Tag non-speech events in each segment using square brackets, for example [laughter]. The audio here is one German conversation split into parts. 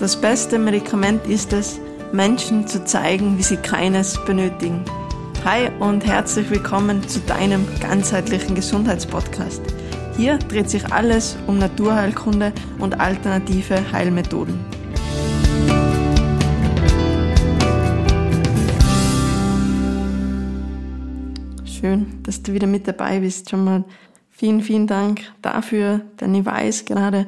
Das beste Medikament ist es, Menschen zu zeigen, wie sie keines benötigen. Hi und herzlich willkommen zu deinem ganzheitlichen Gesundheitspodcast. Hier dreht sich alles um Naturheilkunde und alternative Heilmethoden. Schön, dass du wieder mit dabei bist. Schon mal vielen, vielen Dank dafür, denn ich weiß gerade,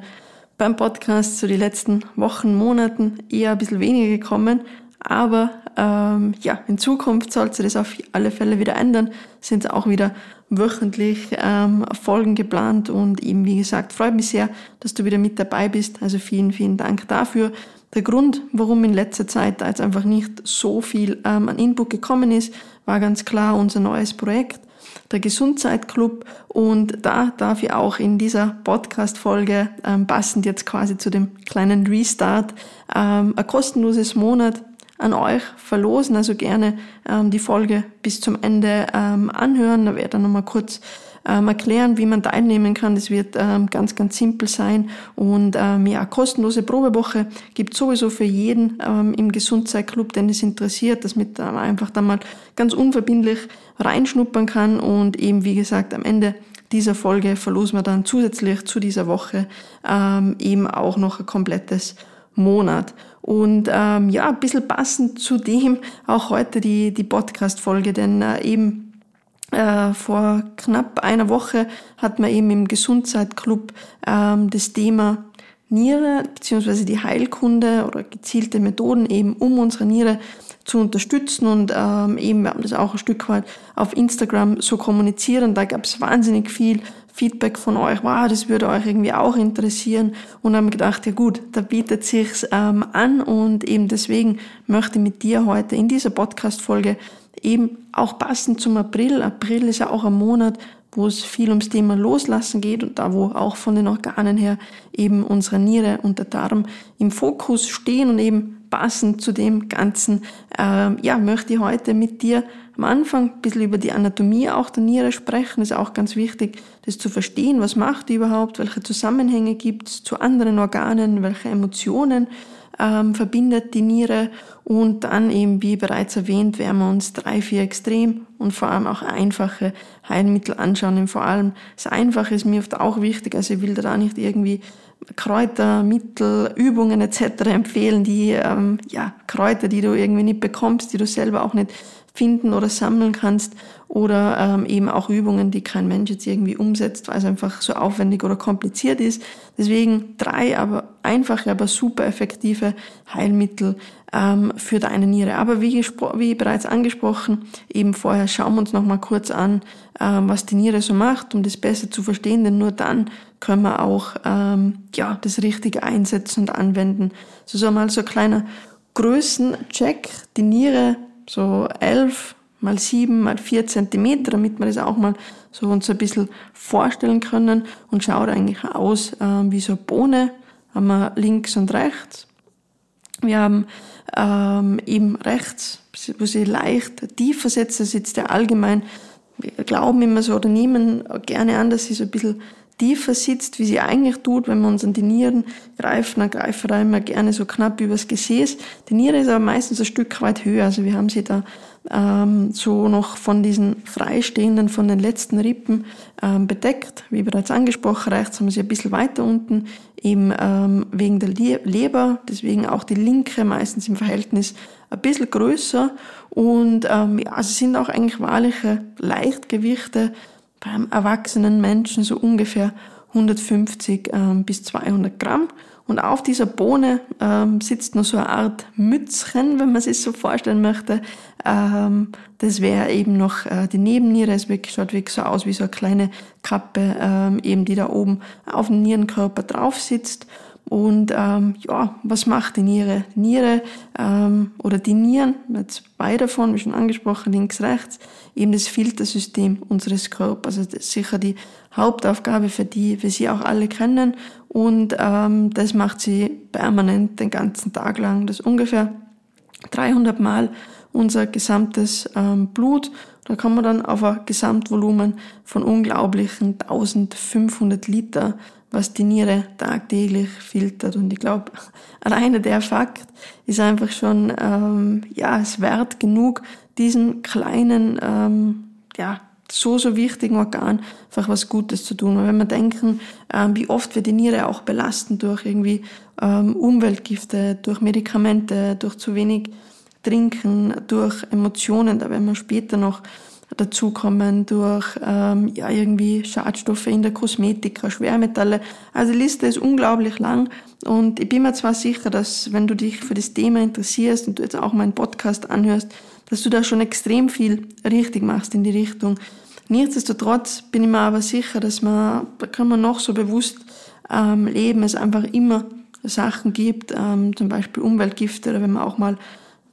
beim Podcast so die letzten Wochen, Monaten eher ein bisschen weniger gekommen. Aber ähm, ja, in Zukunft soll sich das auf alle Fälle wieder ändern. Sind auch wieder wöchentlich ähm, Folgen geplant und eben wie gesagt, freut mich sehr, dass du wieder mit dabei bist. Also vielen, vielen Dank dafür. Der Grund, warum in letzter Zeit da jetzt einfach nicht so viel ähm, an Input gekommen ist, war ganz klar unser neues Projekt der Gesundzeitclub. Und da darf ich auch in dieser Podcast-Folge, ähm, passend jetzt quasi zu dem kleinen Restart, ähm, ein kostenloses Monat an euch verlosen. Also gerne ähm, die Folge bis zum Ende ähm, anhören. Da werde ich dann nochmal kurz ähm, erklären, wie man teilnehmen kann. Das wird ähm, ganz, ganz simpel sein. Und ähm, ja, kostenlose Probewoche gibt sowieso für jeden ähm, im Gesundheitsclub, den es interessiert, dass man einfach dann mal ganz unverbindlich reinschnuppern kann. Und eben, wie gesagt, am Ende dieser Folge verlosen wir dann zusätzlich zu dieser Woche ähm, eben auch noch ein komplettes Monat. Und ähm, ja, ein bisschen passend zu dem auch heute die, die Podcast-Folge, denn äh, eben äh, vor knapp einer Woche hat man eben im Gesundheitsclub ähm, das Thema Niere beziehungsweise die Heilkunde oder gezielte Methoden eben um unsere Niere zu unterstützen. Und ähm, eben wir haben das auch ein Stück weit auf Instagram so kommunizieren. Da gab es wahnsinnig viel Feedback von euch, wow, das würde euch irgendwie auch interessieren. Und haben gedacht, ja gut, da bietet sich's ähm, an. Und eben deswegen möchte ich mit dir heute in dieser Podcast-Folge eben auch passend zum April. April ist ja auch ein Monat, wo es viel ums Thema Loslassen geht und da, wo auch von den Organen her eben unsere Niere und der Darm im Fokus stehen und eben passend zu dem Ganzen, äh, ja, möchte ich heute mit dir am Anfang ein bisschen über die Anatomie auch der Niere sprechen. Ist auch ganz wichtig, das zu verstehen. Was macht die überhaupt? Welche Zusammenhänge gibt es zu anderen Organen? Welche Emotionen ähm, verbindet die Niere? Und dann eben, wie bereits erwähnt, werden wir uns drei, vier extrem und vor allem auch einfache Heilmittel anschauen. Und vor allem das Einfache ist mir oft auch wichtig. Also ich will da nicht irgendwie Kräuter, Mittel, Übungen etc. empfehlen, die ähm, ja Kräuter, die du irgendwie nicht bekommst, die du selber auch nicht finden oder sammeln kannst oder ähm, eben auch Übungen, die kein Mensch jetzt irgendwie umsetzt, weil es einfach so aufwendig oder kompliziert ist. Deswegen drei aber einfache, aber super effektive Heilmittel ähm, für deine Niere. Aber wie, wie bereits angesprochen, eben vorher schauen wir uns noch mal kurz an, ähm, was die Niere so macht, um das besser zu verstehen, denn nur dann können wir auch ähm, ja das Richtige einsetzen und anwenden. So, so mal so ein kleiner Größencheck. Die Niere so elf mal sieben mal vier Zentimeter, damit wir das auch mal so uns ein bisschen vorstellen können und schaut eigentlich aus äh, wie so eine Bohne. Haben wir links und rechts. Wir haben ähm, eben rechts, wo sie leicht tiefer setzt, das ist der allgemein, wir glauben immer so oder nehmen gerne an, dass sie so ein bisschen tiefer sitzt, wie sie eigentlich tut, wenn wir uns an die Nieren greifen, dann greifen wir immer gerne so knapp übers Gesäß. Die Niere ist aber meistens ein Stück weit höher, also wir haben sie da ähm, so noch von diesen freistehenden, von den letzten Rippen ähm, bedeckt. Wie bereits angesprochen, rechts haben wir sie ein bisschen weiter unten, eben ähm, wegen der Leber, deswegen auch die linke meistens im Verhältnis ein bisschen größer und ähm, ja, sie sind auch eigentlich wahrliche Leichtgewichte, beim erwachsenen Menschen so ungefähr 150 ähm, bis 200 Gramm. Und auf dieser Bohne ähm, sitzt noch so eine Art Mützchen, wenn man sich so vorstellen möchte. Ähm, das wäre eben noch äh, die Nebenniere. Es schaut wirklich so aus wie so eine kleine Kappe, ähm, eben die da oben auf dem Nierenkörper drauf sitzt. Und ähm, ja, was macht die Niere? Niere ähm, oder die Nieren, jetzt zwei davon, wie schon angesprochen, links, rechts, eben das Filtersystem unseres Körpers. Also das ist sicher die Hauptaufgabe, für die wir sie auch alle kennen. Und ähm, das macht sie permanent den ganzen Tag lang. Das ungefähr 300 Mal unser gesamtes ähm, Blut. Da kommen wir dann auf ein Gesamtvolumen von unglaublichen 1500 Liter was die Niere tagtäglich filtert. Und ich glaube, [laughs] alleine der Fakt ist einfach schon ähm, ja es wert genug, diesen kleinen ähm, ja so, so wichtigen Organ einfach was Gutes zu tun. Und wenn wir denken, ähm, wie oft wir die Niere auch belasten durch irgendwie ähm, Umweltgifte, durch Medikamente, durch zu wenig Trinken, durch Emotionen, da werden wir später noch dazukommen durch ähm, ja irgendwie Schadstoffe in der Kosmetik, Schwermetalle. Also die Liste ist unglaublich lang und ich bin mir zwar sicher, dass wenn du dich für das Thema interessierst und du jetzt auch meinen Podcast anhörst, dass du da schon extrem viel richtig machst in die Richtung. Nichtsdestotrotz bin ich mir aber sicher, dass man, da kann man noch so bewusst ähm, leben, es einfach immer Sachen gibt, ähm, zum Beispiel Umweltgifte oder wenn man auch mal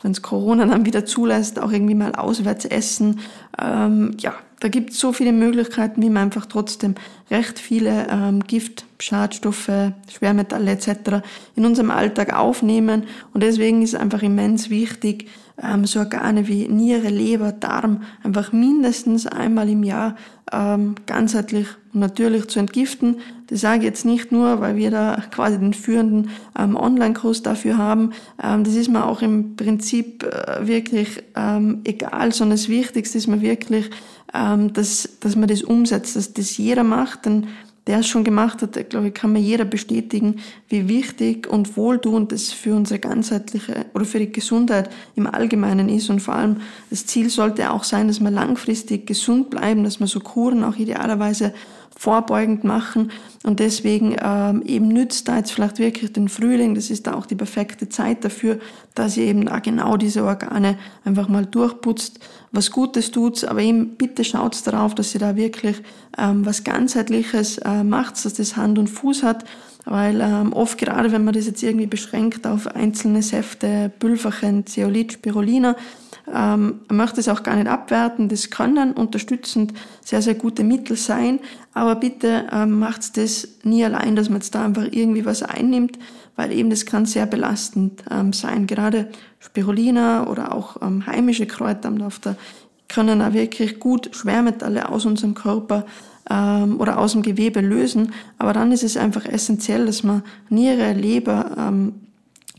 wenn es Corona dann wieder zulässt, auch irgendwie mal auswärts essen. Ähm, ja, da gibt es so viele Möglichkeiten, wie man einfach trotzdem recht viele ähm, Gift, Schadstoffe, Schwermetalle etc. in unserem Alltag aufnehmen. Und deswegen ist es einfach immens wichtig, ähm, so Organe wie Niere, Leber, Darm einfach mindestens einmal im Jahr ähm, ganzheitlich natürlich zu entgiften. Das sage ich jetzt nicht nur, weil wir da quasi den führenden ähm, Online-Kurs dafür haben. Ähm, das ist mir auch im Prinzip äh, wirklich ähm, egal, sondern das Wichtigste ist mir wirklich, ähm, dass, dass man das umsetzt, dass das jeder macht. Denn der es schon gemacht hat, glaube ich, kann mir jeder bestätigen, wie wichtig und wohltuend es für unsere ganzheitliche oder für die Gesundheit im Allgemeinen ist. Und vor allem das Ziel sollte auch sein, dass wir langfristig gesund bleiben, dass wir so Kuren auch idealerweise vorbeugend machen. Und deswegen ähm, eben nützt da jetzt vielleicht wirklich den Frühling, das ist da auch die perfekte Zeit dafür, dass ihr eben da genau diese Organe einfach mal durchputzt, was Gutes tut, aber eben bitte schaut darauf, dass ihr da wirklich ähm, was ganzheitliches äh, macht, dass das Hand und Fuß hat, weil ähm, oft gerade, wenn man das jetzt irgendwie beschränkt auf einzelne Säfte, Pülverchen, Zeolit, Spirulina, ähm, möchte es auch gar nicht abwerten. Das können unterstützend sehr, sehr gute Mittel sein. Aber bitte ähm, macht das nie allein, dass man jetzt da einfach irgendwie was einnimmt, weil eben das kann sehr belastend ähm, sein. Gerade Spirulina oder auch ähm, heimische Kräuter auf der können auch wirklich gut Schwermetalle aus unserem Körper ähm, oder aus dem Gewebe lösen. Aber dann ist es einfach essentiell, dass man Niere, Leber, ähm,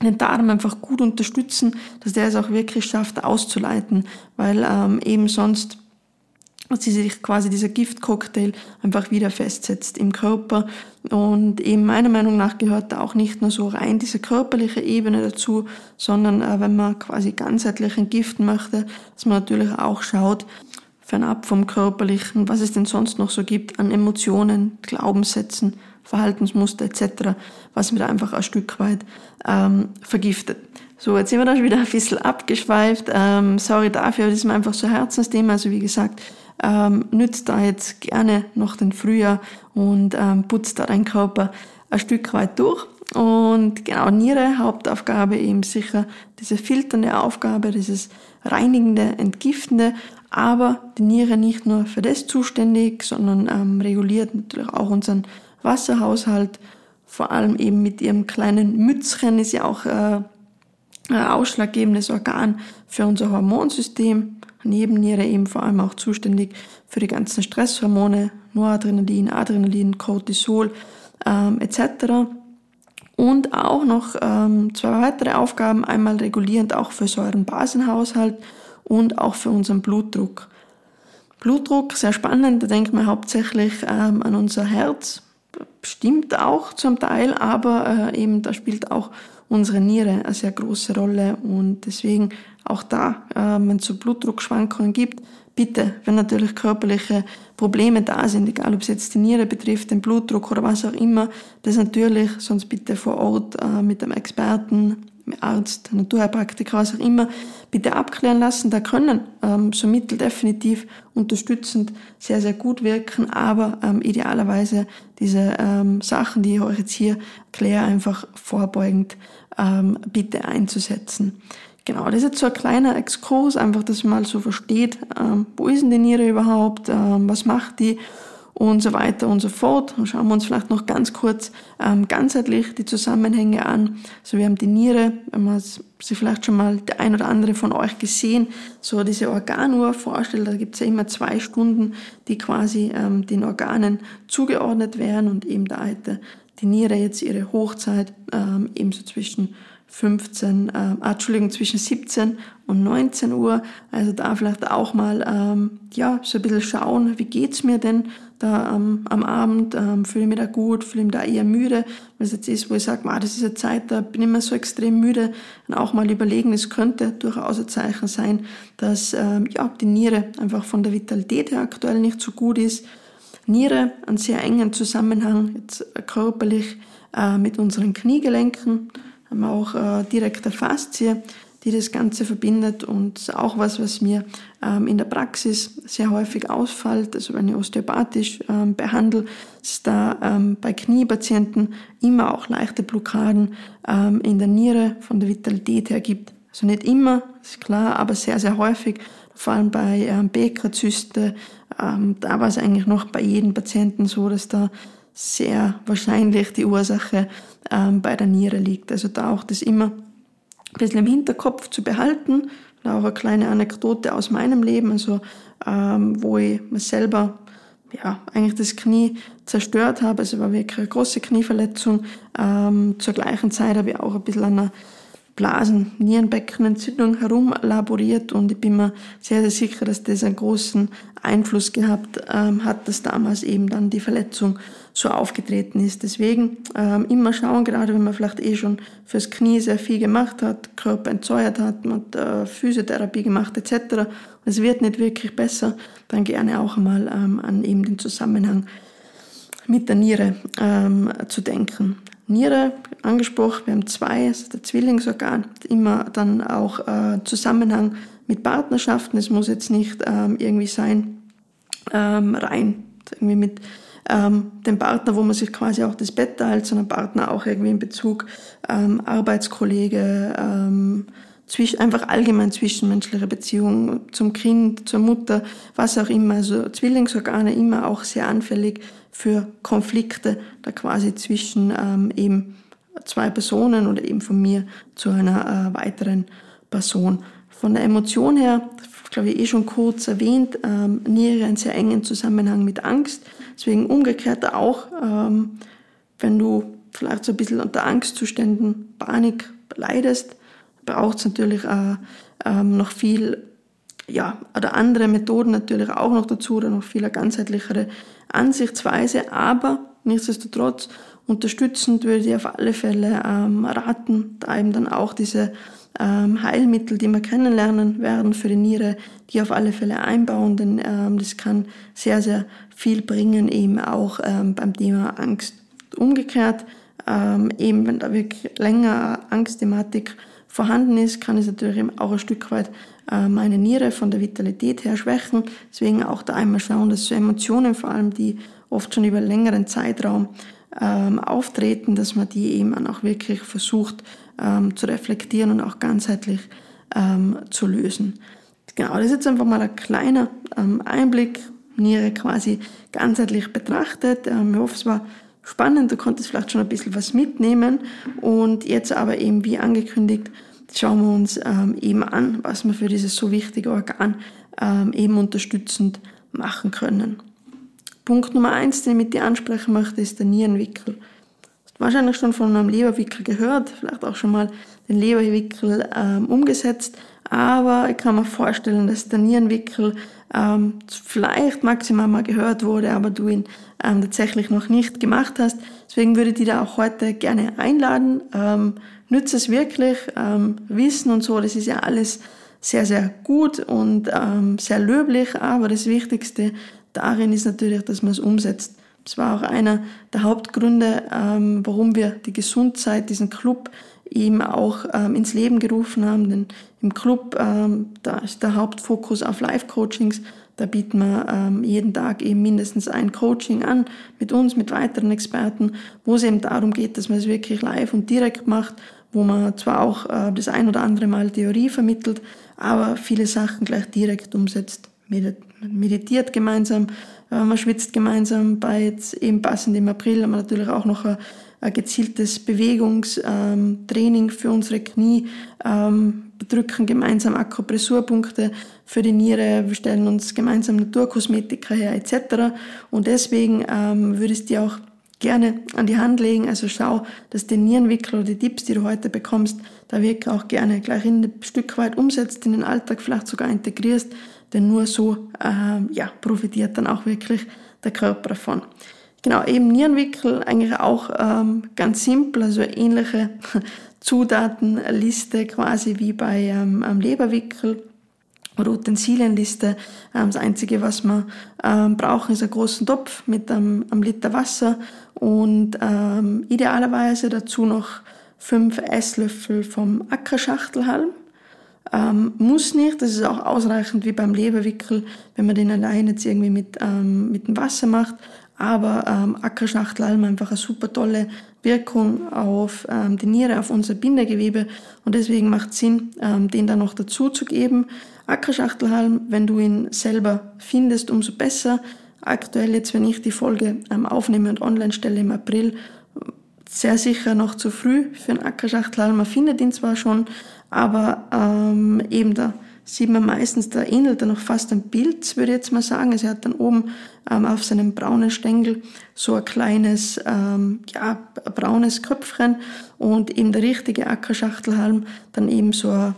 den Darm einfach gut unterstützen, dass der es auch wirklich schafft auszuleiten, weil ähm, eben sonst dass sich quasi dieser Giftcocktail einfach wieder festsetzt im Körper. Und eben meiner Meinung nach gehört da auch nicht nur so rein diese körperliche Ebene dazu, sondern äh, wenn man quasi ganzheitlich entgiften möchte, dass man natürlich auch schaut, fernab vom Körperlichen, was es denn sonst noch so gibt an Emotionen, Glaubenssätzen, Verhaltensmuster etc., was mir einfach ein Stück weit ähm, vergiftet. So, jetzt sind wir da schon wieder ein bisschen abgeschweift. Ähm, sorry dafür, das ist mir einfach so ein Herzensthema. Also wie gesagt, ähm, nützt da jetzt gerne noch den Frühjahr und ähm, putzt da deinen Körper ein Stück weit durch. Und genau, Niere, Hauptaufgabe eben sicher diese filternde Aufgabe, dieses reinigende, entgiftende, aber die Niere nicht nur für das zuständig, sondern ähm, reguliert natürlich auch unseren Wasserhaushalt, vor allem eben mit ihrem kleinen Mützchen ist ja auch äh, ein ausschlaggebendes Organ für unser Hormonsystem. Nebenniere eben vor allem auch zuständig für die ganzen Stresshormone, Noradrenalin, Adrenalin, Cortisol ähm, etc. Und auch noch ähm, zwei weitere Aufgaben, einmal regulierend auch für Säurenbasenhaushalt und auch für unseren Blutdruck. Blutdruck, sehr spannend, da denkt man hauptsächlich ähm, an unser Herz, stimmt auch zum Teil, aber äh, eben da spielt auch unsere Niere eine sehr große Rolle und deswegen auch da, äh, wenn es so Blutdruckschwankungen gibt, bitte, wenn natürlich körperliche Probleme da sind, egal ob es jetzt die Niere betrifft, den Blutdruck oder was auch immer, das natürlich sonst bitte vor Ort äh, mit einem Experten, Arzt, Naturheilpraktiker, was auch immer, bitte abklären lassen. Da können ähm, so Mittel definitiv unterstützend sehr, sehr gut wirken, aber ähm, idealerweise diese ähm, Sachen, die ich euch jetzt hier kläre, einfach vorbeugend ähm, bitte einzusetzen. Genau, das ist jetzt so ein kleiner Exkurs, einfach, dass man mal so versteht, ähm, wo ist denn die Niere überhaupt, ähm, was macht die und so weiter und so fort. Und schauen wir uns vielleicht noch ganz kurz ähm, ganzheitlich die Zusammenhänge an. Also wir haben die Niere, wenn man sich vielleicht schon mal der ein oder andere von euch gesehen, so diese Organuhr vorstellt, da gibt es ja immer zwei Stunden, die quasi ähm, den Organen zugeordnet werden und eben da hätte die Niere jetzt ihre Hochzeit ähm, ebenso zwischen 15, äh, ah, Entschuldigung, zwischen 17 und 19 Uhr. Also da vielleicht auch mal, ähm, ja, so ein bisschen schauen, wie geht's mir denn da ähm, am Abend, ähm, fühle ich mich da gut, fühle ich mich da eher müde, weil es jetzt ist, wo ich sage, das ist eine Zeit, da bin ich immer so extrem müde, dann auch mal überlegen, es könnte durchaus ein Zeichen sein, dass, ähm, ja, die Niere einfach von der Vitalität her aktuell nicht so gut ist. Niere einen sehr engen Zusammenhang jetzt körperlich äh, mit unseren Kniegelenken, haben auch äh, direkte Faszie, die das Ganze verbindet und auch was, was mir ähm, in der Praxis sehr häufig ausfällt, also wenn ich osteopathisch ähm, behandle, ist da ähm, bei Kniepatienten immer auch leichte Blockaden ähm, in der Niere von der Vitalität her gibt. Also nicht immer, ist klar, aber sehr, sehr häufig, vor allem bei ähm, Bekerzyste, ähm, da war es eigentlich noch bei jedem Patienten so, dass da sehr wahrscheinlich die Ursache ähm, bei der Niere liegt. Also da auch das immer ein bisschen im Hinterkopf zu behalten. Und auch eine kleine Anekdote aus meinem Leben, also ähm, wo ich mir selber ja, eigentlich das Knie zerstört habe. Also war wirklich eine große Knieverletzung. Ähm, zur gleichen Zeit habe ich auch ein bisschen an einer Blasen, Nierenbeckenentzündung herumlaboriert und ich bin mir sehr, sehr sicher, dass das einen großen Einfluss gehabt ähm, hat, dass damals eben dann die Verletzung so aufgetreten ist. Deswegen ähm, immer schauen, gerade wenn man vielleicht eh schon fürs Knie sehr viel gemacht hat, Körper entzeuert hat, man hat äh, Physiotherapie gemacht etc. Und es wird nicht wirklich besser, dann gerne auch einmal ähm, an eben den Zusammenhang mit der Niere ähm, zu denken. Niere angesprochen, wir haben zwei, also der Zwillingsorgan, immer dann auch äh, Zusammenhang mit Partnerschaften. Es muss jetzt nicht ähm, irgendwie sein, ähm, rein irgendwie mit ähm, dem Partner, wo man sich quasi auch das Bett teilt, sondern Partner auch irgendwie in Bezug ähm, Arbeitskollege, ähm, zwischen, einfach allgemein zwischenmenschliche Beziehungen zum Kind, zur Mutter, was auch immer. Also Zwillingsorgane immer auch sehr anfällig für Konflikte, da quasi zwischen ähm, eben zwei Personen oder eben von mir zu einer äh, weiteren Person. Von der Emotion her, glaube ich, eh schon kurz erwähnt, ähm, Niere einen sehr engen Zusammenhang mit Angst. Deswegen umgekehrt auch, ähm, wenn du vielleicht so ein bisschen unter Angstzuständen, Panik leidest, braucht es natürlich auch, ähm, noch viel, ja, oder andere Methoden natürlich auch noch dazu, oder noch viel ganzheitlichere Ansichtsweise, aber nichtsdestotrotz unterstützend würde ich auf alle Fälle ähm, raten, da eben dann auch diese ähm, Heilmittel, die wir kennenlernen werden für die Niere, die auf alle Fälle einbauen, denn ähm, das kann sehr, sehr viel bringen, eben auch ähm, beim Thema Angst. Umgekehrt, ähm, eben wenn da wirklich länger Angstthematik vorhanden ist, kann es natürlich auch ein Stück weit meine Niere von der Vitalität her schwächen. Deswegen auch da einmal schauen, dass so Emotionen, vor allem die oft schon über längeren Zeitraum ähm, auftreten, dass man die eben auch wirklich versucht ähm, zu reflektieren und auch ganzheitlich ähm, zu lösen. Genau, das ist jetzt einfach mal ein kleiner ähm, Einblick, Niere quasi ganzheitlich betrachtet. Ähm, ich hoffe, es war spannend, du konntest vielleicht schon ein bisschen was mitnehmen. Und jetzt aber eben, wie angekündigt, schauen wir uns ähm, eben an, was wir für dieses so wichtige Organ ähm, eben unterstützend machen können. Punkt Nummer eins, den ich mit dir ansprechen möchte, ist der Nierenwickel. Du hast wahrscheinlich schon von einem Leberwickel gehört, vielleicht auch schon mal den Leberwickel ähm, umgesetzt, aber ich kann mir vorstellen, dass der Nierenwickel ähm, vielleicht maximal mal gehört wurde, aber du ihn ähm, tatsächlich noch nicht gemacht hast. Deswegen würde ich dich da auch heute gerne einladen. Ähm, nütze es wirklich. Ähm, Wissen und so, das ist ja alles sehr, sehr gut und ähm, sehr löblich, aber das Wichtigste darin ist natürlich, dass man es umsetzt. Das war auch einer der Hauptgründe, ähm, warum wir die Gesundheit, diesen Club eben auch ähm, ins Leben gerufen haben. Denn im Club, ähm, da ist der Hauptfokus auf Live-Coachings. Da bieten wir ähm, jeden Tag eben mindestens ein Coaching an mit uns, mit weiteren Experten, wo es eben darum geht, dass man es wirklich live und direkt macht, wo man zwar auch äh, das ein oder andere Mal Theorie vermittelt, aber viele Sachen gleich direkt umsetzt. Meditiert gemeinsam, Äh, man schwitzt gemeinsam bei jetzt eben passend im April, haben wir natürlich auch noch ein, ein gezieltes Bewegungstraining ähm, für unsere Knie, ähm, drücken gemeinsam Akupressurpunkte für die Niere, wir stellen uns gemeinsam Naturkosmetika her etc. Und deswegen ähm, würde ich dir auch gerne an die Hand legen. Also schau, dass den Nierenwickel oder die Tipps, die du heute bekommst, da wirklich auch gerne gleich ein Stück weit umsetzt, in den Alltag vielleicht sogar integrierst, denn nur so ähm, ja, profitiert dann auch wirklich der Körper davon. Genau, eben Nierenwickel eigentlich auch ähm, ganz simpel, also ähnliche [laughs] Zutatenliste quasi wie bei ähm, Leberwickel oder Utensilienliste. Ähm, das Einzige, was wir ähm, brauchen, ist einen großen Topf mit einem, einem Liter Wasser und ähm, idealerweise dazu noch fünf Esslöffel vom Ackerschachtelhalm. Ähm, muss nicht, das ist auch ausreichend wie beim Leberwickel, wenn man den allein jetzt irgendwie mit, ähm, mit dem Wasser macht. Aber ähm, Ackerschachtelhalm einfach eine super tolle Wirkung auf ähm, die Niere, auf unser Bindegewebe und deswegen macht es Sinn, ähm, den dann noch dazu zu geben. Ackerschachtelhalm, wenn du ihn selber findest, umso besser. Aktuell jetzt, wenn ich die Folge ähm, aufnehme und online stelle im April, sehr sicher noch zu früh für einen Ackerschachtelhalm. Man findet ihn zwar schon, aber ähm, eben da sieht man meistens, da ähnelt er noch fast ein Bild, würde ich jetzt mal sagen. Also er hat dann oben ähm, auf seinem braunen Stängel so ein kleines, ähm, ja, braunes Köpfchen und eben der richtige Ackerschachtelhalm dann eben so eine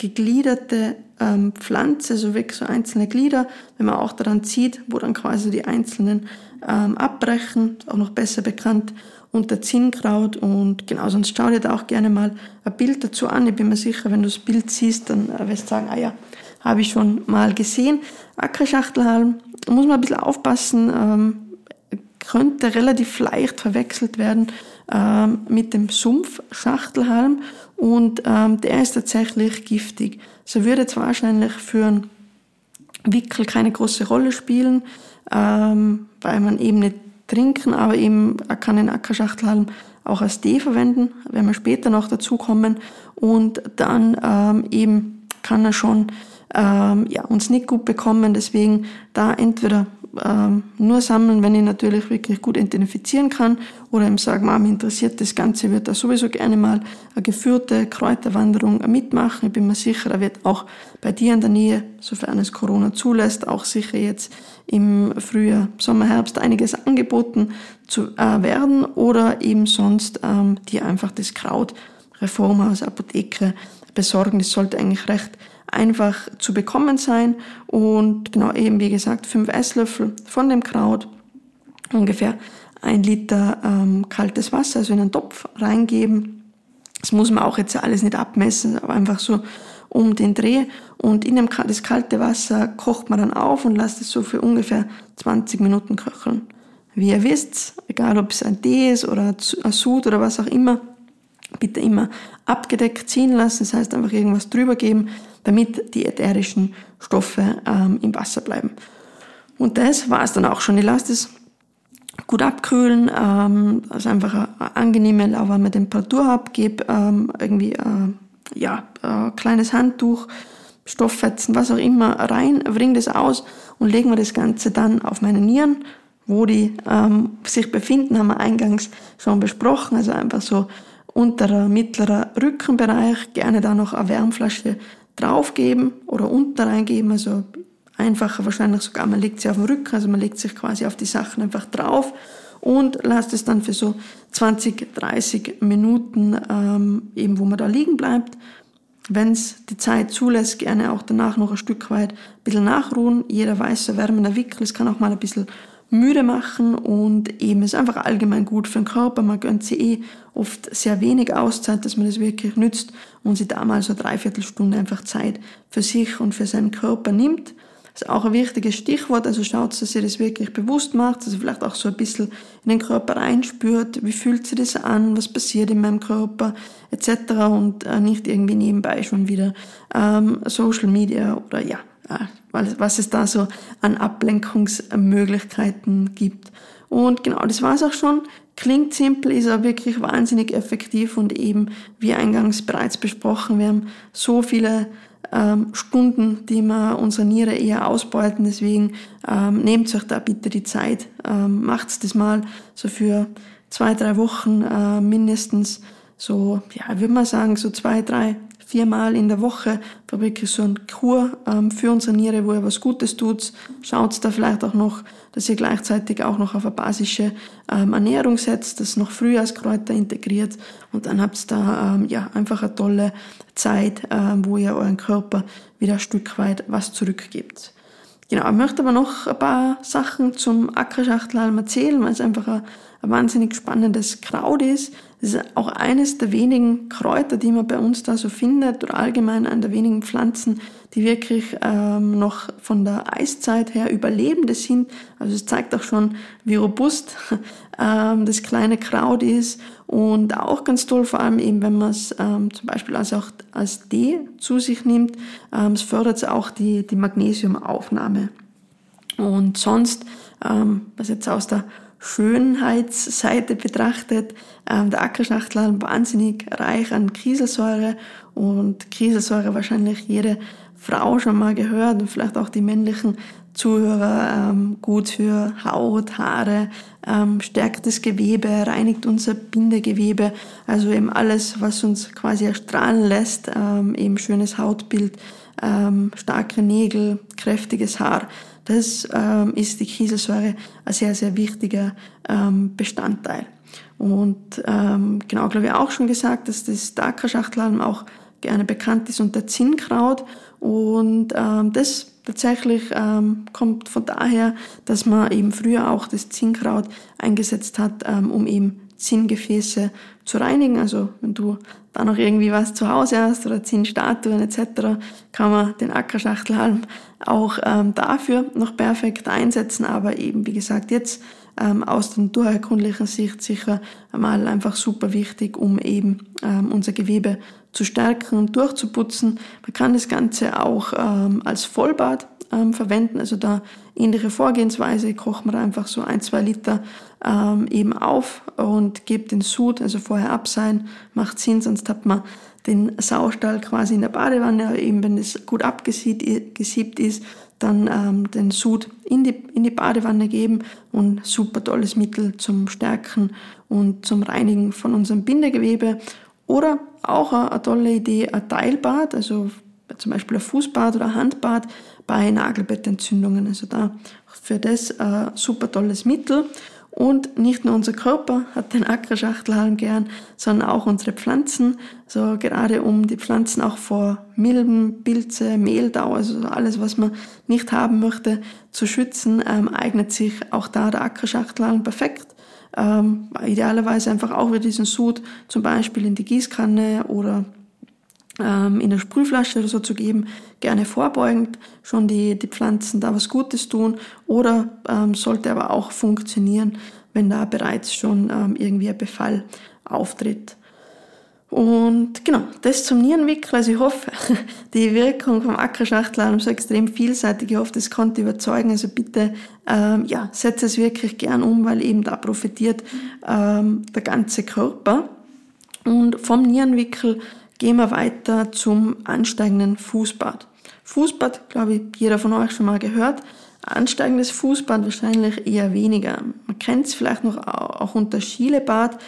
gegliederte ähm, Pflanze, so wirklich so einzelne Glieder, wenn man auch daran zieht, wo dann quasi die einzelnen ähm, abbrechen, auch noch besser bekannt unter Zinnkraut und genau, sonst schau dir da auch gerne mal ein Bild dazu an. Ich bin mir sicher, wenn du das Bild siehst, dann äh, wirst du sagen, ah ja, habe ich schon mal gesehen. Ackerschachtelhalm, da muss man ein bisschen aufpassen, ähm, könnte relativ leicht verwechselt werden ähm, mit dem Sumpfschachtelhalm und ähm, der ist tatsächlich giftig. So würde jetzt wahrscheinlich für einen Wickel keine große Rolle spielen, ähm, weil man eben nicht trinken, aber eben er kann den Ackerschachtelhalm auch als Tee verwenden, werden wir später noch dazu kommen. Und dann ähm, eben kann er schon ähm, ja, uns nicht gut bekommen. Deswegen da entweder ähm, nur sammeln, wenn ich natürlich wirklich gut identifizieren kann oder ihm sagen, Mama, interessiert das Ganze, wird er sowieso gerne mal eine geführte Kräuterwanderung mitmachen. Ich bin mir sicher, er wird auch bei dir in der Nähe, sofern es Corona zulässt, auch sicher jetzt im Frühjahr, Sommer, Herbst einiges angeboten zu äh, werden oder eben sonst ähm, dir einfach das Kraut Reformhaus, Apotheke besorgen. Das sollte eigentlich recht einfach zu bekommen sein. Und genau eben, wie gesagt, fünf Esslöffel von dem Kraut, ungefähr ein Liter ähm, kaltes Wasser, also in einen Topf reingeben. Das muss man auch jetzt alles nicht abmessen, aber einfach so um den Dreh. Und in dem, das kalte Wasser kocht man dann auf und lasst es so für ungefähr 20 Minuten köcheln. Wie ihr wisst, egal ob es ein Tee ist oder ein Sud oder was auch immer, bitte immer abgedeckt ziehen lassen. Das heißt einfach irgendwas drüber geben, damit die ätherischen Stoffe ähm, im Wasser bleiben. Und das war es dann auch schon. Ich lasse das gut abkühlen, ähm, also einfach eine angenehme, lauwarme Temperatur habe, ähm, irgendwie äh, ja, äh, kleines Handtuch, Stofffetzen, was auch immer rein, bringe das aus und legen wir das Ganze dann auf meine Nieren, wo die ähm, sich befinden, haben wir eingangs schon besprochen, also einfach so unterer, mittlerer Rückenbereich, gerne da noch eine Wärmflasche draufgeben oder unten reingeben, also einfacher wahrscheinlich sogar, man legt sie auf den Rücken, also man legt sich quasi auf die Sachen einfach drauf und lasst es dann für so 20, 30 Minuten ähm, eben, wo man da liegen bleibt. Wenn es die Zeit zulässt, gerne auch danach noch ein Stück weit ein bisschen nachruhen. Jeder weiß, so wärmender Wickel, es kann auch mal ein bisschen müde machen und eben ist einfach allgemein gut für den Körper. Man gönnt sich eh oft sehr wenig Auszeit, dass man das wirklich nützt und sich da mal so dreiviertel Stunde einfach Zeit für sich und für seinen Körper nimmt. Das ist auch ein wichtiges Stichwort, also schaut, dass ihr das wirklich bewusst macht, also vielleicht auch so ein bisschen in den Körper reinspürt, wie fühlt sich das an, was passiert in meinem Körper, etc. und äh, nicht irgendwie nebenbei schon wieder ähm, Social Media oder ja, was es da so an Ablenkungsmöglichkeiten gibt. Und genau, das war es auch schon. Klingt simpel, ist aber wirklich wahnsinnig effektiv und eben, wie eingangs bereits besprochen, wir haben so viele ähm, Stunden, die wir unsere Niere eher ausbeuten. Deswegen ähm, nehmt euch da bitte die Zeit. Ähm, macht's das mal so für zwei, drei Wochen äh, mindestens. So, ja, würde man sagen, so zwei, drei, viermal in der Woche wirklich so ein Kur ähm, für unsere Niere, wo ihr was Gutes tut. Schaut da vielleicht auch noch, dass ihr gleichzeitig auch noch auf eine basische ähm, Ernährung setzt, das noch Frühjahrskräuter integriert und dann habt ihr da ähm, ja, einfach eine tolle Zeit, ähm, wo ihr euren Körper wieder ein Stück weit was zurückgibt. Genau, ich möchte aber noch ein paar Sachen zum Ackerschachtelhalm erzählen, weil es einfach ein, ein wahnsinnig spannendes Kraut ist. Das ist auch eines der wenigen Kräuter, die man bei uns da so findet, oder allgemein einer der wenigen Pflanzen, die wirklich ähm, noch von der Eiszeit her Überlebende sind. Also es zeigt auch schon, wie robust [laughs] ähm, das kleine Kraut ist. Und auch ganz toll, vor allem eben, wenn man es ähm, zum Beispiel als, auch als Tee zu sich nimmt, ähm, es fördert auch die, die Magnesiumaufnahme. Und sonst, ähm, was jetzt aus der Schönheitsseite betrachtet, ähm, der Ackerschachtel wahnsinnig reich an Kieselsäure und Kieselsäure wahrscheinlich jede Frau schon mal gehört und vielleicht auch die männlichen Zuhörer ähm, gut für Haut, Haare, ähm, stärkt das Gewebe, reinigt unser Bindegewebe, also eben alles, was uns quasi erstrahlen lässt, ähm, eben schönes Hautbild, ähm, starke Nägel, kräftiges Haar. Das ähm, ist die Kieselsäure ein sehr, sehr wichtiger ähm, Bestandteil. Und ähm, genau, glaube ich, auch schon gesagt, dass das Daka-Schachtelhalm auch gerne bekannt ist unter Zinnkraut. Und ähm, das tatsächlich ähm, kommt von daher, dass man eben früher auch das Zinnkraut eingesetzt hat, ähm, um eben Zinngefäße zu reinigen. Also wenn du da noch irgendwie was zu Hause hast oder Zinnstatuen etc., kann man den Ackerschachtelhalm auch ähm, dafür noch perfekt einsetzen. Aber eben, wie gesagt, jetzt ähm, aus der naturheilkundlichen Sicht sicher einmal einfach super wichtig, um eben ähm, unser Gewebe zu stärken und durchzuputzen. Man kann das Ganze auch ähm, als Vollbad ähm, verwenden, also da ähnliche Vorgehensweise, kocht man einfach so ein, zwei Liter ähm, eben auf und gibt den Sud, also vorher abseihen, macht Sinn, sonst hat man den Saustall quasi in der Badewanne, aber eben wenn es gut abgesiebt ist, dann ähm, den Sud in die, in die Badewanne geben und super tolles Mittel zum Stärken und zum Reinigen von unserem Bindegewebe. Oder auch eine, eine tolle Idee, ein Teilbad, also zum Beispiel ein Fußbad oder ein Handbad bei Nagelbettentzündungen. Also da für das ein super tolles Mittel. Und nicht nur unser Körper hat den Ackerschachtelhalm gern, sondern auch unsere Pflanzen. So gerade um die Pflanzen auch vor Milben, Pilze, Mehltau, also alles, was man nicht haben möchte, zu schützen, ähm, eignet sich auch da der Ackerschachtelhalm perfekt. Ähm, idealerweise einfach auch wieder diesen Sud zum Beispiel in die Gießkanne oder ähm, in der Sprühflasche oder so zu geben, gerne vorbeugend schon die, die Pflanzen da was Gutes tun oder ähm, sollte aber auch funktionieren, wenn da bereits schon ähm, irgendwie ein Befall auftritt. Und genau, das zum Nierenwickel. Also ich hoffe, [laughs] die Wirkung vom Ackerschachtel ist so extrem vielseitig. Ich hoffe, das konnte überzeugen. Also bitte, ähm, ja, setze es wirklich gern um, weil eben da profitiert ähm, der ganze Körper. Und vom Nierenwickel Gehen wir weiter zum ansteigenden Fußbad. Fußbad, glaube ich, jeder von euch schon mal gehört. Ansteigendes Fußbad wahrscheinlich eher weniger. Man kennt es vielleicht noch auch unter Schielebad.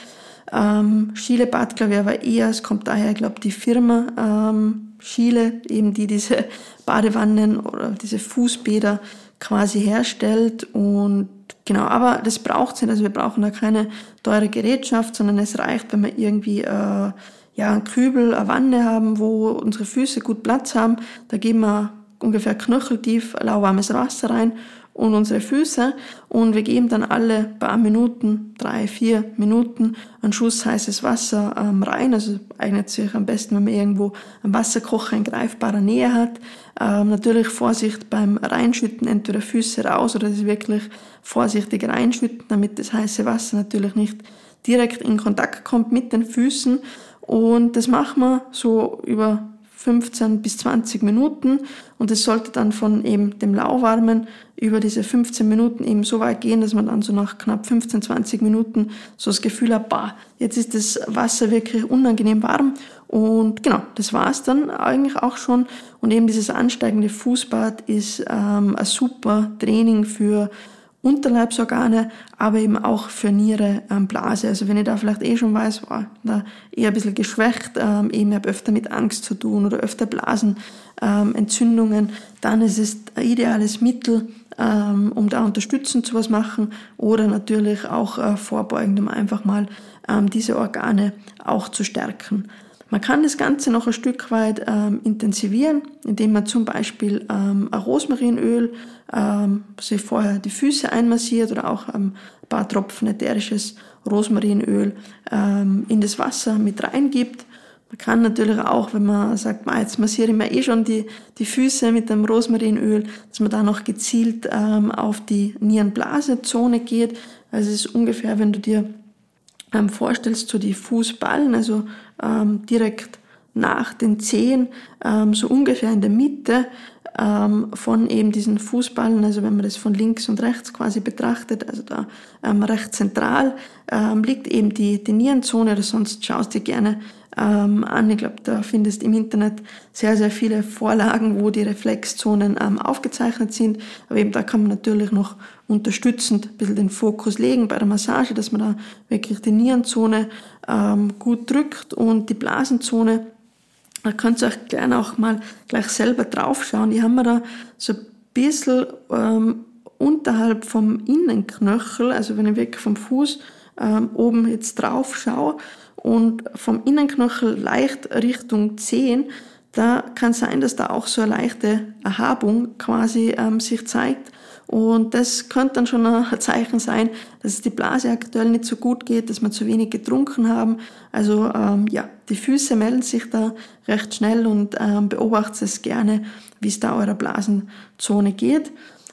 Ähm, Schielebad, glaube ich, aber eher, es kommt daher, glaube die Firma ähm, Schiele, eben die diese [laughs] Badewannen oder diese Fußbäder quasi herstellt und genau, aber das braucht es nicht, also wir brauchen da keine teure Gerätschaft, sondern es reicht, wenn man irgendwie äh, ja, einen Kübel, eine Wanne haben, wo unsere Füße gut Platz haben. Da geben wir ungefähr knöcheltief lauwarmes Wasser rein und unsere Füße und wir geben dann alle paar Minuten, drei, vier Minuten, einen Schuss heißes Wasser ähm, rein. Also eignet sich am besten, wenn man irgendwo einen Wasserkocher in greifbarer Nähe hat. Ähm, natürlich Vorsicht beim Reinschütten, entweder Füße raus oder das wirklich vorsichtig reinschütten, damit das heiße Wasser natürlich nicht direkt in Kontakt kommt mit den Füßen und das machen wir so über 15 bis 20 Minuten. Und es sollte dann von eben dem Lauwarmen über diese 15 Minuten eben so weit gehen, dass man dann so nach knapp 15, 20 Minuten so das Gefühl hat, bah, jetzt ist das Wasser wirklich unangenehm warm. Und genau, das war's dann eigentlich auch schon. Und eben dieses ansteigende Fußbad ist ähm, ein super Training für Unterleibsorgane, aber eben auch für Niere, ähm, Blase. Also wenn ich da vielleicht eh schon weiß, war da eher ein bisschen geschwächt, ähm, eben habe öfter mit Angst zu tun oder öfter Blasenentzündungen, ähm, dann ist es ein ideales Mittel, ähm, um da unterstützend zu was machen oder natürlich auch äh, vorbeugend, um einfach mal ähm, diese Organe auch zu stärken. Man kann das Ganze noch ein Stück weit ähm, intensivieren, indem man zum Beispiel ähm, ein Rosmarinöl, ähm, sich vorher die Füße einmassiert oder auch ähm, ein paar Tropfen ätherisches Rosmarinöl ähm, in das Wasser mit reingibt. Man kann natürlich auch, wenn man sagt, jetzt massiere ich mir eh schon die, die Füße mit dem Rosmarinöl, dass man da noch gezielt ähm, auf die Nierenblasezone geht. Also es ist ungefähr, wenn du dir ähm, vorstellst, so die Fußballen, also ähm, direkt nach den Zehen, ähm, so ungefähr in der Mitte ähm, von eben diesen Fußballen, also wenn man das von links und rechts quasi betrachtet, also da ähm, recht zentral ähm, liegt eben die, die Nierenzone, oder sonst schaust du gerne ähm, an. Ich glaube, da findest im Internet sehr, sehr viele Vorlagen, wo die Reflexzonen ähm, aufgezeichnet sind. Aber eben da kann man natürlich noch unterstützend ein bisschen den Fokus legen bei der Massage, dass man da wirklich die Nierenzone ähm, gut drückt und die Blasenzone. Da könnt ihr euch gerne auch mal gleich selber draufschauen. Die haben wir da so ein bisschen ähm, unterhalb vom Innenknöchel, also wenn ich wirklich vom Fuß ähm, oben jetzt drauf schaue, und vom Innenknöchel leicht Richtung Zehen, da kann sein, dass da auch so eine leichte Erhabung quasi ähm, sich zeigt. Und das könnte dann schon ein [laughs] Zeichen sein, dass es die Blase aktuell nicht so gut geht, dass wir zu wenig getrunken haben. Also ähm, ja, die Füße melden sich da recht schnell und ähm, beobachtet es gerne, wie es da eurer Blasenzone geht.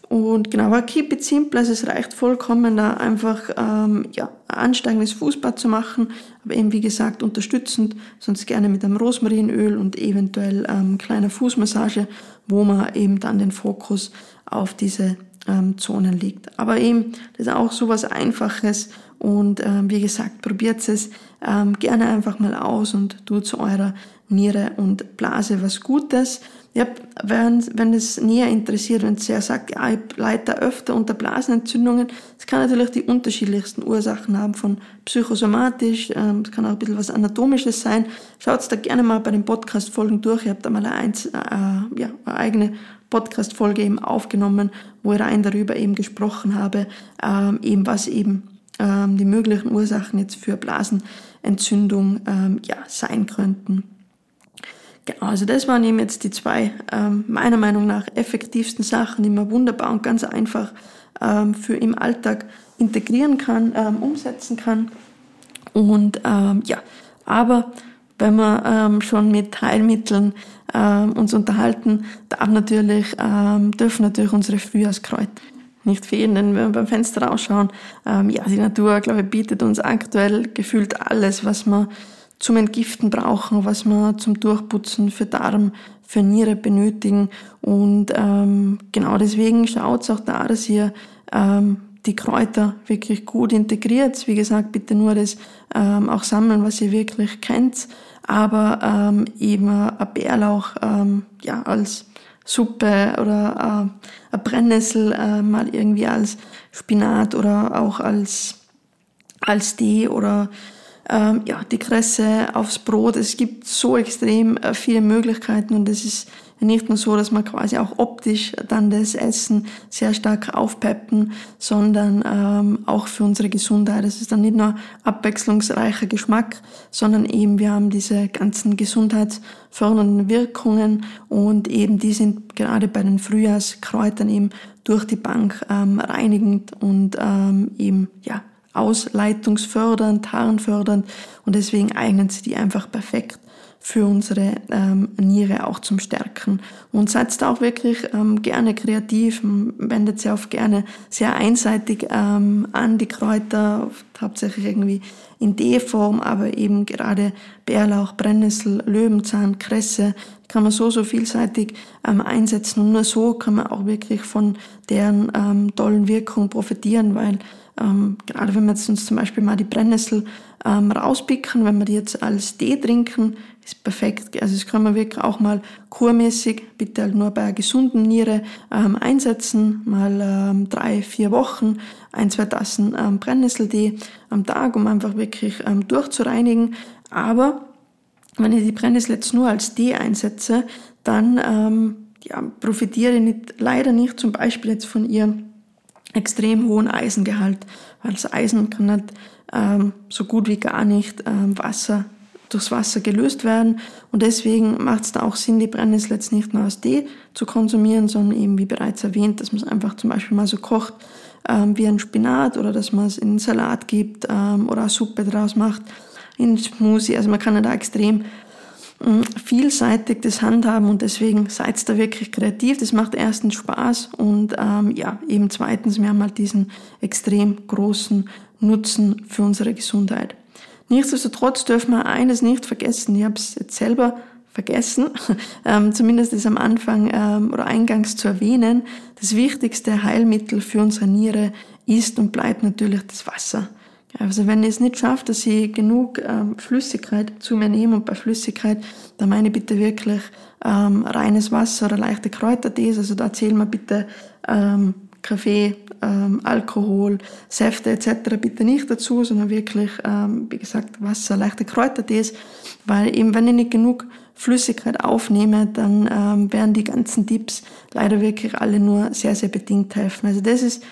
Und genau, aber keep it simple, also es reicht vollkommen, da einfach ähm, ja, ein ansteigendes Fußbad zu machen, aber eben wie gesagt unterstützend, sonst gerne mit einem Rosmarinöl und eventuell ähm, kleiner Fußmassage, wo man eben dann den Fokus auf diese ähm, Zonen legt. Aber eben, das ist auch so was Einfaches und ähm, wie gesagt, probiert es ähm, gerne einfach mal aus und tut zu eurer Niere und Blase was Gutes. Ja, wenn, wenn es näher interessiert, wenn ihr sagt, ja, ich leide öfter unter Blasenentzündungen, es kann natürlich die unterschiedlichsten Ursachen haben, von psychosomatisch, ähm, es kann auch ein bisschen was Anatomisches sein. Schaut da gerne mal bei den Podcast-Folgen durch. Ich habe da mal eine, äh, ja, eine eigene Podcast-Folge eben aufgenommen, wo ich rein darüber eben gesprochen habe, ähm, eben was eben ähm, die möglichen Ursachen jetzt für Blasenentzündung ähm, ja, sein könnten. Genau, also das waren eben jetzt die zwei ähm, meiner Meinung nach effektivsten Sachen, die man wunderbar und ganz einfach ähm, für im Alltag integrieren kann, ähm, umsetzen kann. Und ähm, ja, aber wenn wir ähm, schon mit Heilmitteln ähm, uns unterhalten, darf natürlich, dürfen natürlich unsere Frühjahrskräuter nicht fehlen, denn wenn wir beim Fenster rausschauen, ja, die Natur, glaube ich, bietet uns aktuell gefühlt alles, was wir zum Entgiften brauchen, was wir zum Durchputzen für Darm, für Niere benötigen. Und ähm, genau deswegen schaut auch da, dass ihr ähm, die Kräuter wirklich gut integriert. Wie gesagt, bitte nur das ähm, auch sammeln, was ihr wirklich kennt. Aber ähm, eben ein Bärlauch ähm, ja, als Suppe oder äh, ein Brennnessel äh, mal irgendwie als Spinat oder auch als, als Tee oder ähm, ja, die Kresse aufs Brot. Es gibt so extrem äh, viele Möglichkeiten und es ist nicht nur so, dass man quasi auch optisch dann das Essen sehr stark aufpeppen, sondern ähm, auch für unsere Gesundheit. Es ist dann nicht nur abwechslungsreicher Geschmack, sondern eben wir haben diese ganzen gesundheitsfördernden Wirkungen und eben die sind gerade bei den Frühjahrskräutern eben durch die Bank ähm, reinigend und ähm, eben ja ausleitungsfördernd, harnfördernd und deswegen eignen sie die einfach perfekt für unsere ähm, Niere auch zum Stärken. Und seid auch wirklich ähm, gerne kreativ, wendet sie auch gerne sehr einseitig ähm, an die Kräuter, hauptsächlich irgendwie in D-Form, aber eben gerade Bärlauch, Brennnessel, Löwenzahn, Kresse, kann man so, so vielseitig ähm, einsetzen. Und nur so kann man auch wirklich von deren ähm, tollen Wirkung profitieren, weil ähm, gerade wenn wir jetzt uns zum Beispiel mal die Brennnessel ähm, rauspicken, wenn wir die jetzt als Tee trinken, ist perfekt. Also das kann man wirklich auch mal kurmäßig, bitte halt nur bei einer gesunden Niere ähm, einsetzen, mal ähm, drei, vier Wochen, ein, zwei Tassen ähm, Brennnesseltee am Tag, um einfach wirklich ähm, durchzureinigen. Aber wenn ich die Brennnessel jetzt nur als Tee einsetze, dann ähm, ja, profitiere ich nicht, leider nicht zum Beispiel jetzt von ihrem extrem hohen Eisengehalt, weil das Eisen kann nicht ähm, so gut wie gar nicht ähm, Wasser durchs Wasser gelöst werden und deswegen macht es da auch Sinn, die Brennnessel jetzt nicht nur als Tee zu konsumieren, sondern eben wie bereits erwähnt, dass man es einfach zum Beispiel mal so kocht ähm, wie ein Spinat oder dass man es in einen Salat gibt ähm, oder eine Suppe draus macht, in Smoothie. Also man kann da extrem vielseitig das handhaben und deswegen seid da wirklich kreativ. Das macht erstens Spaß und ähm, ja, eben zweitens, wir haben halt diesen extrem großen Nutzen für unsere Gesundheit. Nichtsdestotrotz dürfen wir eines nicht vergessen. Ich habe es jetzt selber vergessen, [laughs] ähm, zumindest ist am Anfang ähm, oder eingangs zu erwähnen. Das wichtigste Heilmittel für unsere Niere ist und bleibt natürlich das Wasser. Also wenn ich es nicht schaffe, dass ich genug ähm, Flüssigkeit zu mir nehme und bei Flüssigkeit, dann meine ich bitte wirklich ähm, reines Wasser oder leichte Kräutertees. Also da zählen wir bitte ähm, Kaffee, ähm, Alkohol, Säfte etc. bitte nicht dazu, sondern wirklich, ähm, wie gesagt, Wasser, leichte Kräutertees. Weil eben wenn ich nicht genug Flüssigkeit aufnehme, dann ähm, werden die ganzen Tipps leider wirklich alle nur sehr, sehr bedingt helfen. Also das ist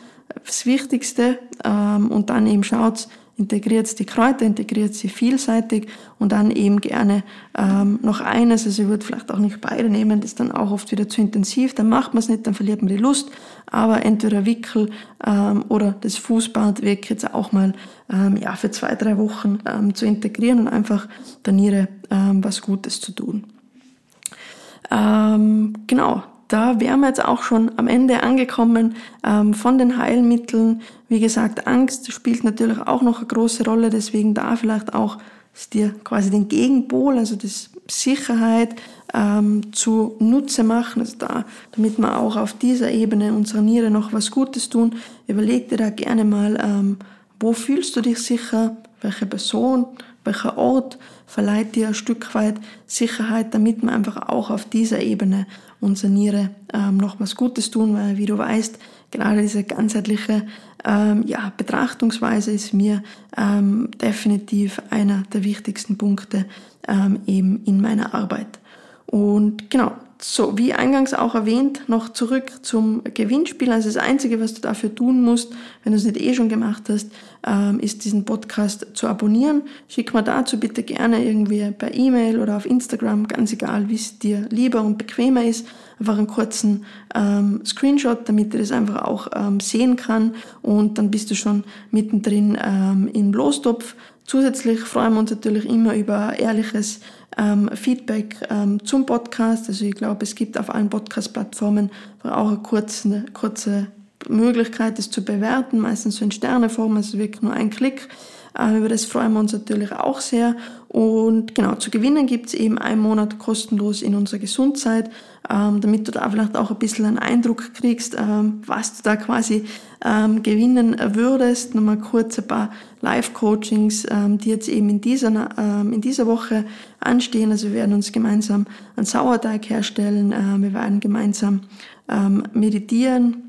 das Wichtigste. Ähm, und dann eben schaut, integriert die Kräuter, integriert sie vielseitig und dann eben gerne ähm, noch eines, also ich würde vielleicht auch nicht beide nehmen, das ist dann auch oft wieder zu intensiv, dann macht man es nicht, dann verliert man die Lust, aber entweder Wickel ähm, oder das Fußband wirklich jetzt auch mal ähm, ja, für zwei, drei Wochen ähm, zu integrieren und einfach der Niere ähm, was Gutes zu tun. Ähm, genau, da wären wir jetzt auch schon am Ende angekommen ähm, von den Heilmitteln. Wie gesagt, Angst spielt natürlich auch noch eine große Rolle, deswegen da vielleicht auch dir quasi den Gegenpol, also das Sicherheit ähm, zu Nutze machen, also da, damit wir auch auf dieser Ebene unserer Niere noch was Gutes tun. Überleg dir da gerne mal, ähm, wo fühlst du dich sicher, welche Person, welcher Ort verleiht dir ein Stück weit Sicherheit, damit wir einfach auch auf dieser Ebene unserer Niere ähm, noch was Gutes tun, weil wie du weißt, gerade diese ganzheitliche ähm, ja, Betrachtungsweise ist mir ähm, definitiv einer der wichtigsten Punkte ähm, eben in meiner Arbeit. Und genau, so, wie eingangs auch erwähnt, noch zurück zum Gewinnspiel. Also das Einzige, was du dafür tun musst, wenn du es nicht eh schon gemacht hast, ähm, ist diesen Podcast zu abonnieren. Schick mir dazu bitte gerne irgendwie per E-Mail oder auf Instagram, ganz egal, wie es dir lieber und bequemer ist, einfach einen kurzen ähm, Screenshot, damit ich das einfach auch ähm, sehen kann und dann bist du schon mittendrin ähm, im Lostopf. Zusätzlich freuen wir uns natürlich immer über ehrliches ähm, Feedback ähm, zum Podcast. Also ich glaube, es gibt auf allen Podcast-Plattformen auch eine kurze, kurze Möglichkeit, das zu bewerten, meistens so in Sterneform, also wirklich nur ein Klick. Äh, über das freuen wir uns natürlich auch sehr. Und genau, zu gewinnen gibt's eben einen Monat kostenlos in unserer Gesundheit, ähm, damit du da vielleicht auch ein bisschen einen Eindruck kriegst, ähm, was du da quasi ähm, gewinnen würdest. Nochmal kurz ein paar Live-Coachings, ähm, die jetzt eben in dieser, ähm, in dieser Woche anstehen. Also wir werden uns gemeinsam einen Sauerteig herstellen, äh, wir werden gemeinsam ähm, meditieren.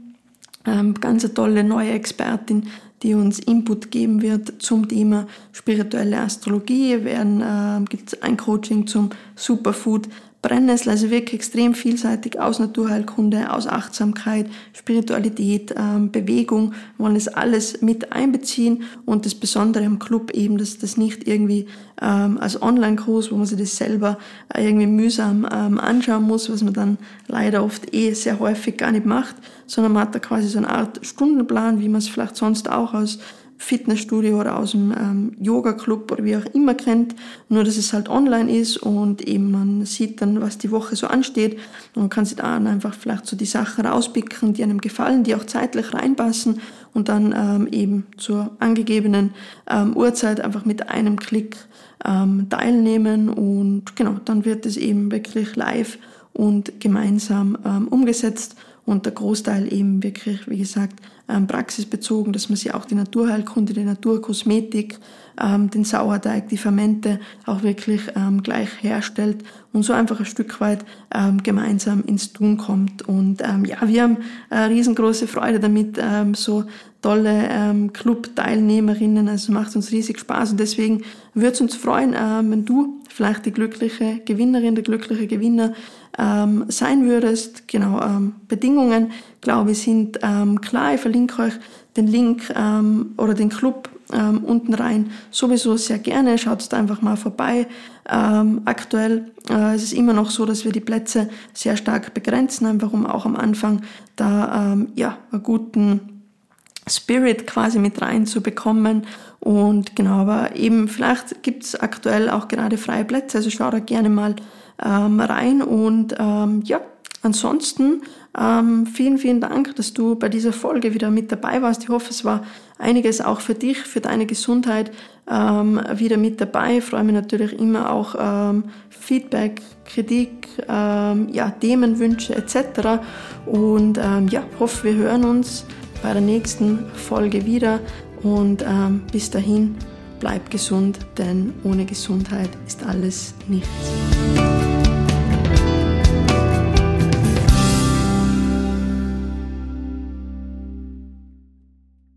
Ganz eine tolle neue Expertin, die uns Input geben wird zum Thema spirituelle Astrologie. Wir werden, äh, gibt es ein Coaching zum Superfood Brennnessel, also wirklich extrem vielseitig aus Naturheilkunde, aus Achtsamkeit, Spiritualität, ähm, Bewegung, wir wollen das alles mit einbeziehen und das Besondere am Club eben, dass das nicht irgendwie ähm, als Online-Kurs, wo man sich das selber äh, irgendwie mühsam ähm, anschauen muss, was man dann leider oft eh sehr häufig gar nicht macht, sondern man hat da quasi so eine Art Stundenplan, wie man es vielleicht sonst auch aus Fitnessstudio oder aus dem ähm, Yoga-Club oder wie auch immer kennt, nur dass es halt online ist und eben man sieht dann, was die Woche so ansteht. Und kann sich dann einfach vielleicht so die Sachen rauspicken, die einem gefallen, die auch zeitlich reinpassen und dann ähm, eben zur angegebenen ähm, Uhrzeit einfach mit einem Klick ähm, teilnehmen. Und genau, dann wird es eben wirklich live und gemeinsam ähm, umgesetzt und der Großteil eben wirklich, wie gesagt, ähm, praxisbezogen, dass man sich auch die Naturheilkunde, die Naturkosmetik, ähm, den Sauerteig, die Fermente auch wirklich ähm, gleich herstellt und so einfach ein Stück weit ähm, gemeinsam ins Tun kommt. Und ähm, ja, wir haben äh, riesengroße Freude damit, ähm, so tolle ähm, Club-Teilnehmerinnen, also macht uns riesig Spaß und deswegen würde es uns freuen, äh, wenn du vielleicht die glückliche Gewinnerin, der glückliche Gewinner ähm, sein würdest. Genau, ähm, Bedingungen, glaube ich, sind ähm, klar. Ich verlinke euch den Link ähm, oder den Club ähm, unten rein. Sowieso sehr gerne. Schaut da einfach mal vorbei. Ähm, aktuell äh, ist es immer noch so, dass wir die Plätze sehr stark begrenzen, einfach um auch am Anfang da ähm, ja, einen guten Spirit quasi mit reinzubekommen. Und genau, aber eben vielleicht gibt es aktuell auch gerade freie Plätze, also schau da gerne mal ähm, rein. Und ähm, ja, ansonsten ähm, vielen, vielen Dank, dass du bei dieser Folge wieder mit dabei warst. Ich hoffe, es war einiges auch für dich, für deine Gesundheit ähm, wieder mit dabei. Ich freue mich natürlich immer auch ähm, Feedback, Kritik, ähm, ja, Themenwünsche etc. Und ähm, ja, hoffe, wir hören uns bei der nächsten Folge wieder und ähm, bis dahin bleib gesund, denn ohne Gesundheit ist alles nichts.